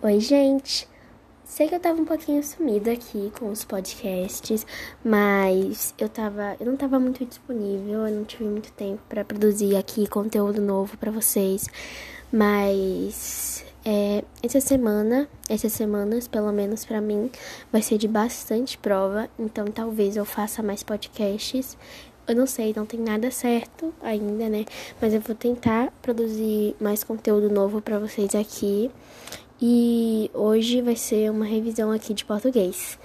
Oi, gente! Sei que eu tava um pouquinho sumida aqui com os podcasts, mas eu tava, eu não tava muito disponível, eu não tive muito tempo para produzir aqui conteúdo novo para vocês. Mas é, essa semana, essas semanas, pelo menos para mim, vai ser de bastante prova, então talvez eu faça mais podcasts. Eu não sei, não tem nada certo ainda, né? Mas eu vou tentar produzir mais conteúdo novo para vocês aqui. E hoje vai ser uma revisão aqui de português.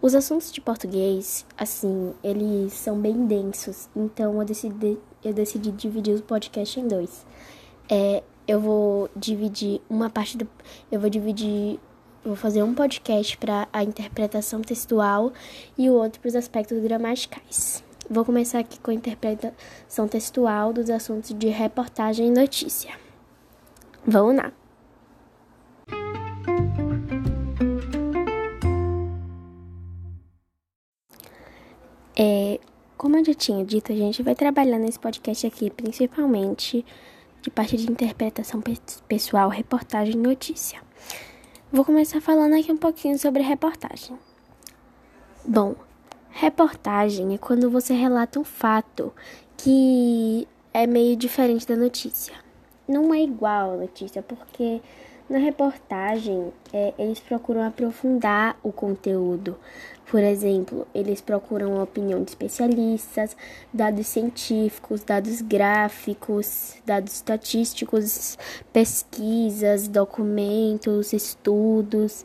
Os assuntos de português, assim, eles são bem densos, então eu decidi, eu decidi dividir o podcast em dois. É, eu vou dividir uma parte do. Eu vou dividir. Vou fazer um podcast para a interpretação textual e o outro para os aspectos gramaticais. Vou começar aqui com a interpretação textual dos assuntos de reportagem e notícia. Vamos lá! É, como eu já tinha dito, a gente vai trabalhar nesse podcast aqui principalmente de parte de interpretação pessoal, reportagem e notícia. Vou começar falando aqui um pouquinho sobre reportagem. Bom, reportagem é quando você relata um fato que é meio diferente da notícia. Não é igual a notícia, porque na reportagem, é, eles procuram aprofundar o conteúdo. Por exemplo, eles procuram a opinião de especialistas, dados científicos, dados gráficos, dados estatísticos, pesquisas, documentos, estudos.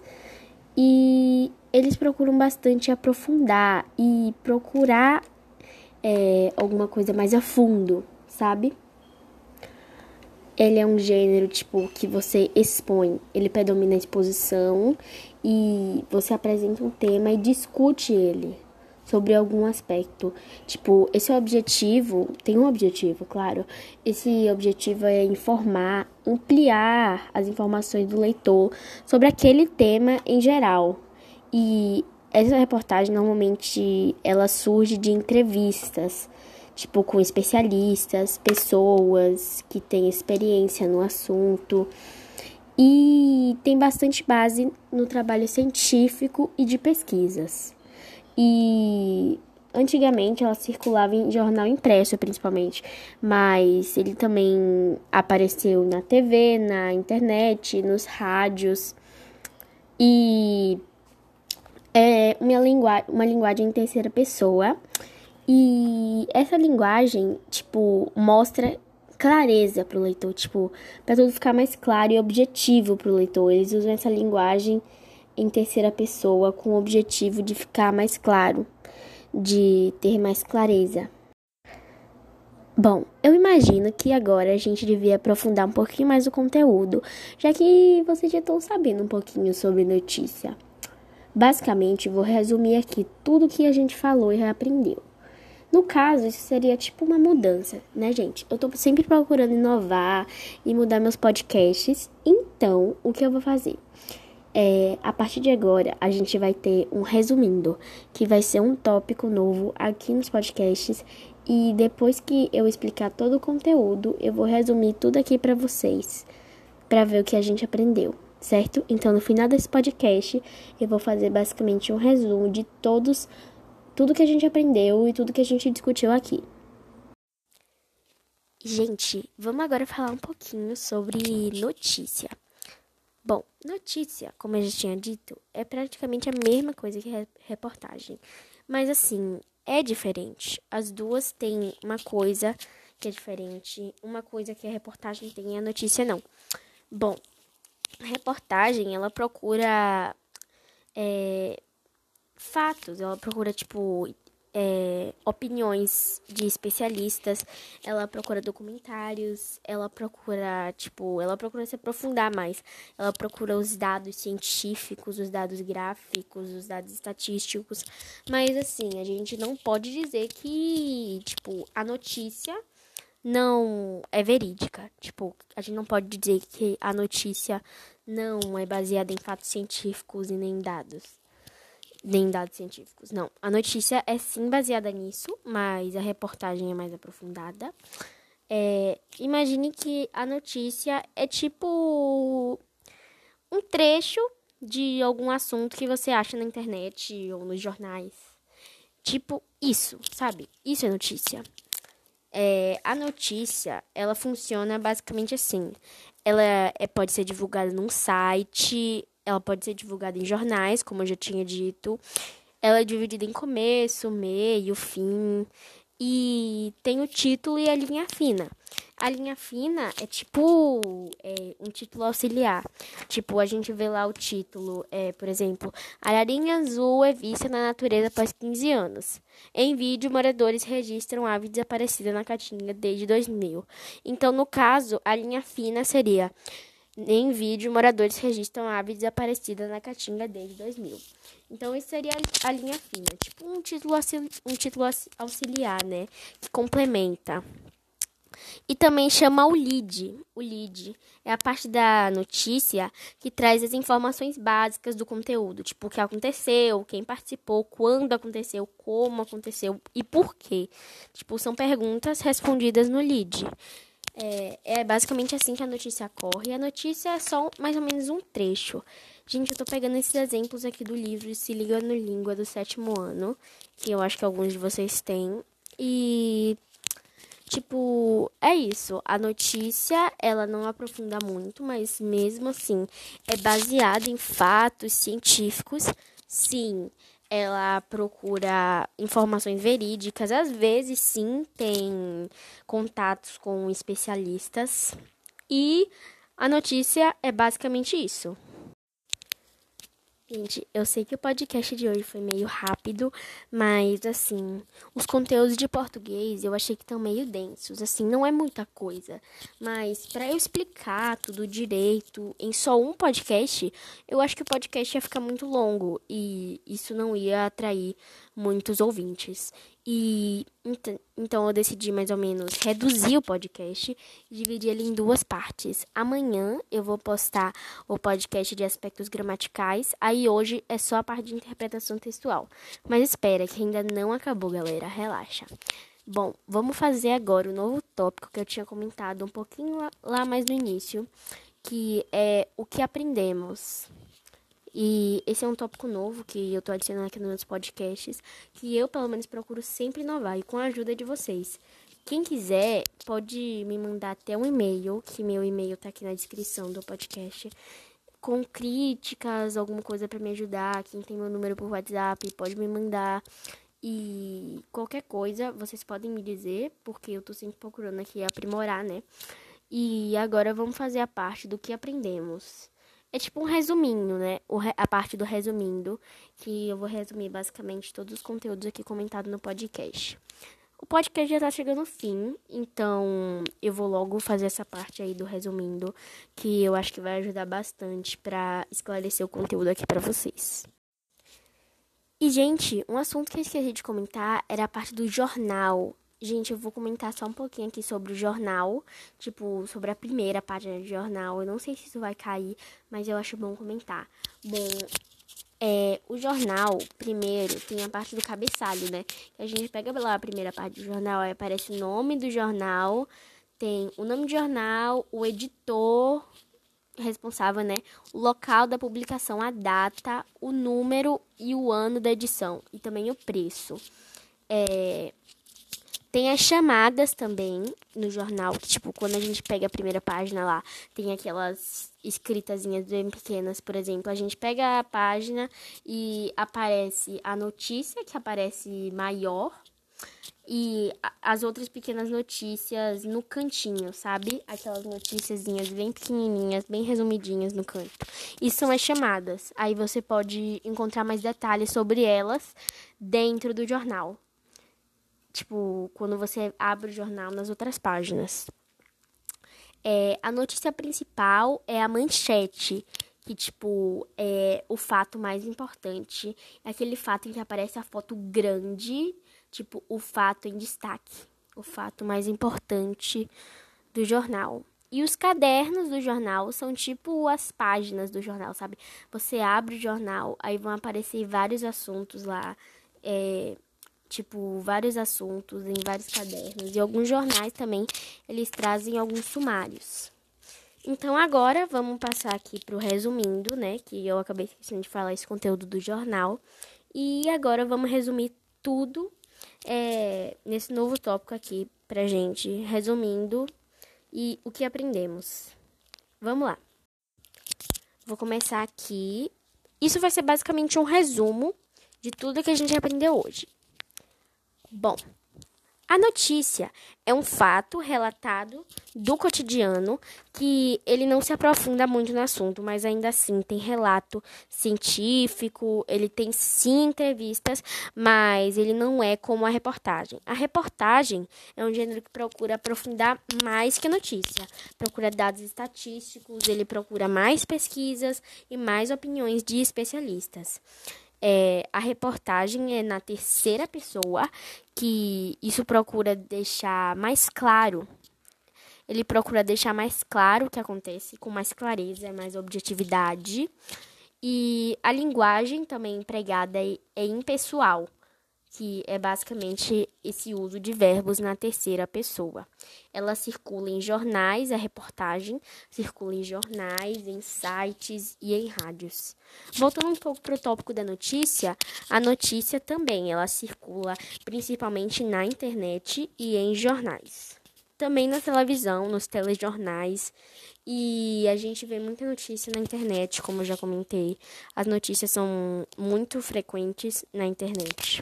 E eles procuram bastante aprofundar e procurar é, alguma coisa mais a fundo, sabe? Ele é um gênero, tipo, que você expõe. Ele predomina a exposição e você apresenta um tema e discute ele sobre algum aspecto. Tipo, esse objetivo, tem um objetivo, claro. Esse objetivo é informar, ampliar as informações do leitor sobre aquele tema em geral. E essa reportagem normalmente ela surge de entrevistas tipo com especialistas, pessoas que têm experiência no assunto. E tem bastante base no trabalho científico e de pesquisas. E antigamente ela circulava em jornal impresso principalmente, mas ele também apareceu na TV, na internet, nos rádios. E é uma, lingu uma linguagem em terceira pessoa e essa linguagem, tipo, mostra clareza para o leitor, tipo, para tudo ficar mais claro e objetivo para o leitor. Eles usam essa linguagem em terceira pessoa com o objetivo de ficar mais claro, de ter mais clareza. Bom, eu imagino que agora a gente devia aprofundar um pouquinho mais o conteúdo, já que vocês já estão sabendo um pouquinho sobre notícia. Basicamente, vou resumir aqui tudo que a gente falou e reaprendeu. No caso, isso seria tipo uma mudança, né, gente? Eu tô sempre procurando inovar e mudar meus podcasts. Então, o que eu vou fazer? É, a partir de agora, a gente vai ter um resumindo, que vai ser um tópico novo aqui nos podcasts. E depois que eu explicar todo o conteúdo, eu vou resumir tudo aqui para vocês, para ver o que a gente aprendeu, certo? Então, no final desse podcast, eu vou fazer basicamente um resumo de todos tudo que a gente aprendeu e tudo que a gente discutiu aqui. Gente, vamos agora falar um pouquinho sobre notícia. Bom, notícia, como eu já tinha dito, é praticamente a mesma coisa que reportagem. Mas assim, é diferente. As duas têm uma coisa que é diferente, uma coisa que a reportagem tem e a notícia não. Bom, a reportagem, ela procura é, fatos, ela procura, tipo, é, opiniões de especialistas, ela procura documentários, ela procura, tipo, ela procura se aprofundar mais, ela procura os dados científicos, os dados gráficos, os dados estatísticos, mas assim, a gente não pode dizer que, tipo, a notícia não é verídica, tipo, a gente não pode dizer que a notícia não é baseada em fatos científicos e nem dados nem dados científicos. Não, a notícia é sim baseada nisso, mas a reportagem é mais aprofundada. É, imagine que a notícia é tipo um trecho de algum assunto que você acha na internet ou nos jornais. Tipo isso, sabe? Isso é notícia. É, a notícia, ela funciona basicamente assim. Ela é, pode ser divulgada num site, ela pode ser divulgada em jornais, como eu já tinha dito. Ela é dividida em começo, meio, fim. E tem o título e a linha fina. A linha fina é tipo é, um título auxiliar. Tipo, a gente vê lá o título, é, por exemplo, Ararinha Azul é vista na natureza após 15 anos. Em vídeo, moradores registram ave desaparecida na Caatinga desde 2000. Então, no caso, a linha fina seria em vídeo, moradores registram ave desaparecida na Caatinga desde 2000. Então, isso seria a linha fina, tipo um título, um título auxiliar, né? Que complementa. E também chama o lead. O lead é a parte da notícia que traz as informações básicas do conteúdo, tipo o que aconteceu, quem participou, quando aconteceu, como aconteceu e por quê. Tipo, são perguntas respondidas no lead. É, é basicamente assim que a notícia corre. E a notícia é só mais ou menos um trecho. Gente, eu tô pegando esses exemplos aqui do livro Se Liga no Língua do sétimo ano, que eu acho que alguns de vocês têm. E Tipo, é isso. A notícia, ela não aprofunda muito, mas mesmo assim, é baseada em fatos científicos. Sim, ela procura informações verídicas. Às vezes, sim, tem contatos com especialistas. E a notícia é basicamente isso. Gente, eu sei que o podcast de hoje foi meio rápido, mas assim, os conteúdos de português eu achei que estão meio densos. Assim, não é muita coisa, mas para eu explicar tudo direito em só um podcast, eu acho que o podcast ia ficar muito longo e isso não ia atrair muitos ouvintes. E então eu decidi mais ou menos reduzir o podcast e dividir ele em duas partes. Amanhã eu vou postar o podcast de aspectos gramaticais, aí hoje é só a parte de interpretação textual. Mas espera que ainda não acabou, galera, relaxa. Bom, vamos fazer agora o novo tópico que eu tinha comentado um pouquinho lá, lá mais no início, que é o que aprendemos. E esse é um tópico novo que eu tô adicionando aqui nos meus podcasts, que eu, pelo menos, procuro sempre inovar e com a ajuda de vocês. Quem quiser, pode me mandar até um e-mail, que meu e-mail tá aqui na descrição do podcast, com críticas, alguma coisa para me ajudar. Quem tem meu número por WhatsApp, pode me mandar. E qualquer coisa, vocês podem me dizer, porque eu tô sempre procurando aqui aprimorar, né? E agora vamos fazer a parte do que aprendemos. É tipo um resuminho, né? a parte do resumindo, que eu vou resumir basicamente todos os conteúdos aqui comentados no podcast. O podcast já tá chegando ao fim, então eu vou logo fazer essa parte aí do resumindo, que eu acho que vai ajudar bastante para esclarecer o conteúdo aqui para vocês. E, gente, um assunto que eu esqueci de comentar era a parte do jornal. Gente, eu vou comentar só um pouquinho aqui sobre o jornal, tipo, sobre a primeira página do jornal. Eu não sei se isso vai cair, mas eu acho bom comentar. Bom, é, o jornal, primeiro, tem a parte do cabeçalho, né? Que a gente pega lá a primeira parte do jornal, aí aparece o nome do jornal, tem o nome do jornal, o editor responsável, né? O local da publicação, a data, o número e o ano da edição, e também o preço. É, tem as chamadas também no jornal, que, tipo, quando a gente pega a primeira página lá, tem aquelas escritazinhas bem pequenas, por exemplo. A gente pega a página e aparece a notícia, que aparece maior, e as outras pequenas notícias no cantinho, sabe? Aquelas noticiazinhas bem pequenininhas, bem resumidinhas no canto. E são as chamadas. Aí você pode encontrar mais detalhes sobre elas dentro do jornal. Tipo, quando você abre o jornal nas outras páginas. É, a notícia principal é a manchete, que, tipo, é o fato mais importante. É aquele fato em que aparece a foto grande, tipo, o fato em destaque. O fato mais importante do jornal. E os cadernos do jornal são tipo as páginas do jornal, sabe? Você abre o jornal, aí vão aparecer vários assuntos lá. É, tipo, vários assuntos em vários cadernos. E alguns jornais também, eles trazem alguns sumários. Então agora vamos passar aqui para o resumindo, né? Que eu acabei esquecendo de falar esse conteúdo do jornal. E agora vamos resumir tudo é, nesse novo tópico aqui pra gente, resumindo e o que aprendemos. Vamos lá. Vou começar aqui. Isso vai ser basicamente um resumo de tudo que a gente aprendeu hoje. Bom, a notícia é um fato relatado do cotidiano que ele não se aprofunda muito no assunto, mas ainda assim tem relato científico, ele tem sim entrevistas, mas ele não é como a reportagem. A reportagem é um gênero que procura aprofundar mais que a notícia, procura dados estatísticos, ele procura mais pesquisas e mais opiniões de especialistas. É, a reportagem é na terceira pessoa, que isso procura deixar mais claro. Ele procura deixar mais claro o que acontece, com mais clareza, mais objetividade. E a linguagem também empregada é, é impessoal que é basicamente esse uso de verbos na terceira pessoa. Ela circula em jornais, a reportagem circula em jornais, em sites e em rádios. Voltando um pouco para o tópico da notícia, a notícia também ela circula principalmente na internet e em jornais. Também na televisão, nos telejornais. E a gente vê muita notícia na internet, como eu já comentei. As notícias são muito frequentes na internet.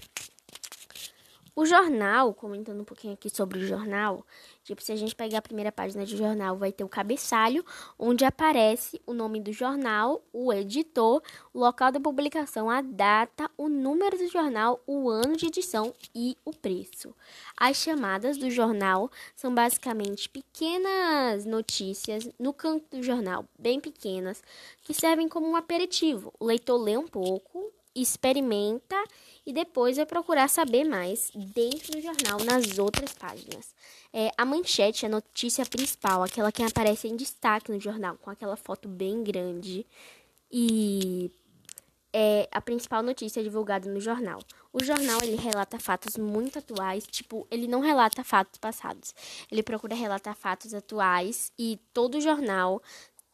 O jornal, comentando um pouquinho aqui sobre o jornal, tipo, se a gente pegar a primeira página do jornal, vai ter o cabeçalho, onde aparece o nome do jornal, o editor, o local da publicação, a data, o número do jornal, o ano de edição e o preço. As chamadas do jornal são basicamente pequenas notícias no canto do jornal, bem pequenas, que servem como um aperitivo. O leitor lê um pouco, experimenta e depois vai procurar saber mais dentro do jornal nas outras páginas. É, a manchete a notícia principal, aquela que aparece em destaque no jornal, com aquela foto bem grande. E é a principal notícia divulgada no jornal. O jornal ele relata fatos muito atuais, tipo, ele não relata fatos passados. Ele procura relatar fatos atuais e todo jornal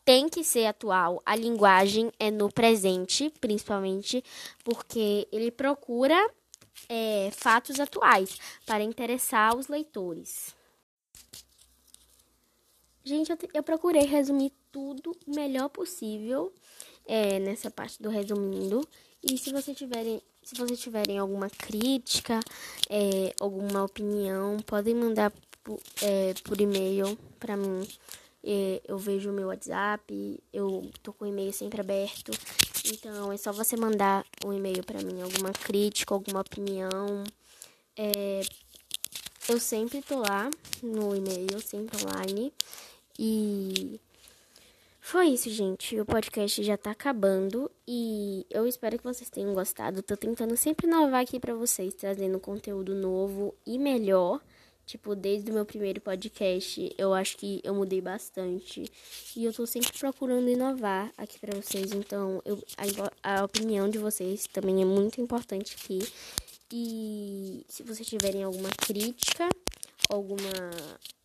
tem que ser atual. A linguagem é no presente, principalmente, porque ele procura é, fatos atuais para interessar os leitores. Gente, eu, eu procurei resumir tudo o melhor possível é, nessa parte do resumindo. E se você tiverem, se vocês tiverem alguma crítica, é, alguma opinião, podem mandar por, é, por e-mail para mim eu vejo o meu WhatsApp, eu tô com o e-mail sempre aberto. Então é só você mandar um e-mail para mim, alguma crítica, alguma opinião. É, eu sempre tô lá no e-mail, sempre online. E foi isso, gente. O podcast já tá acabando e eu espero que vocês tenham gostado. Tô tentando sempre inovar aqui para vocês, trazendo conteúdo novo e melhor. Tipo, desde o meu primeiro podcast, eu acho que eu mudei bastante. E eu tô sempre procurando inovar aqui para vocês. Então, eu, a, a opinião de vocês também é muito importante aqui. E se vocês tiverem alguma crítica, alguma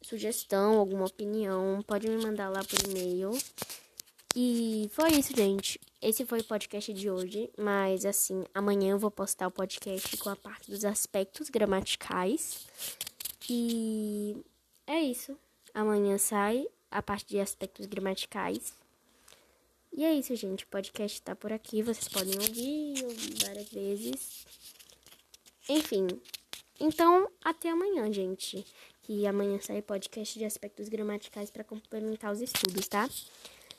sugestão, alguma opinião, pode me mandar lá por e-mail. E foi isso, gente. Esse foi o podcast de hoje, mas assim, amanhã eu vou postar o podcast com a parte dos aspectos gramaticais. E é isso. Amanhã sai a parte de aspectos gramaticais. E é isso, gente. O podcast tá por aqui. Vocês podem ouvir, ouvir várias vezes. Enfim. Então, até amanhã, gente. Que amanhã sai podcast de aspectos gramaticais para complementar os estudos, tá?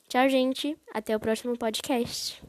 Tchau, gente. Até o próximo podcast.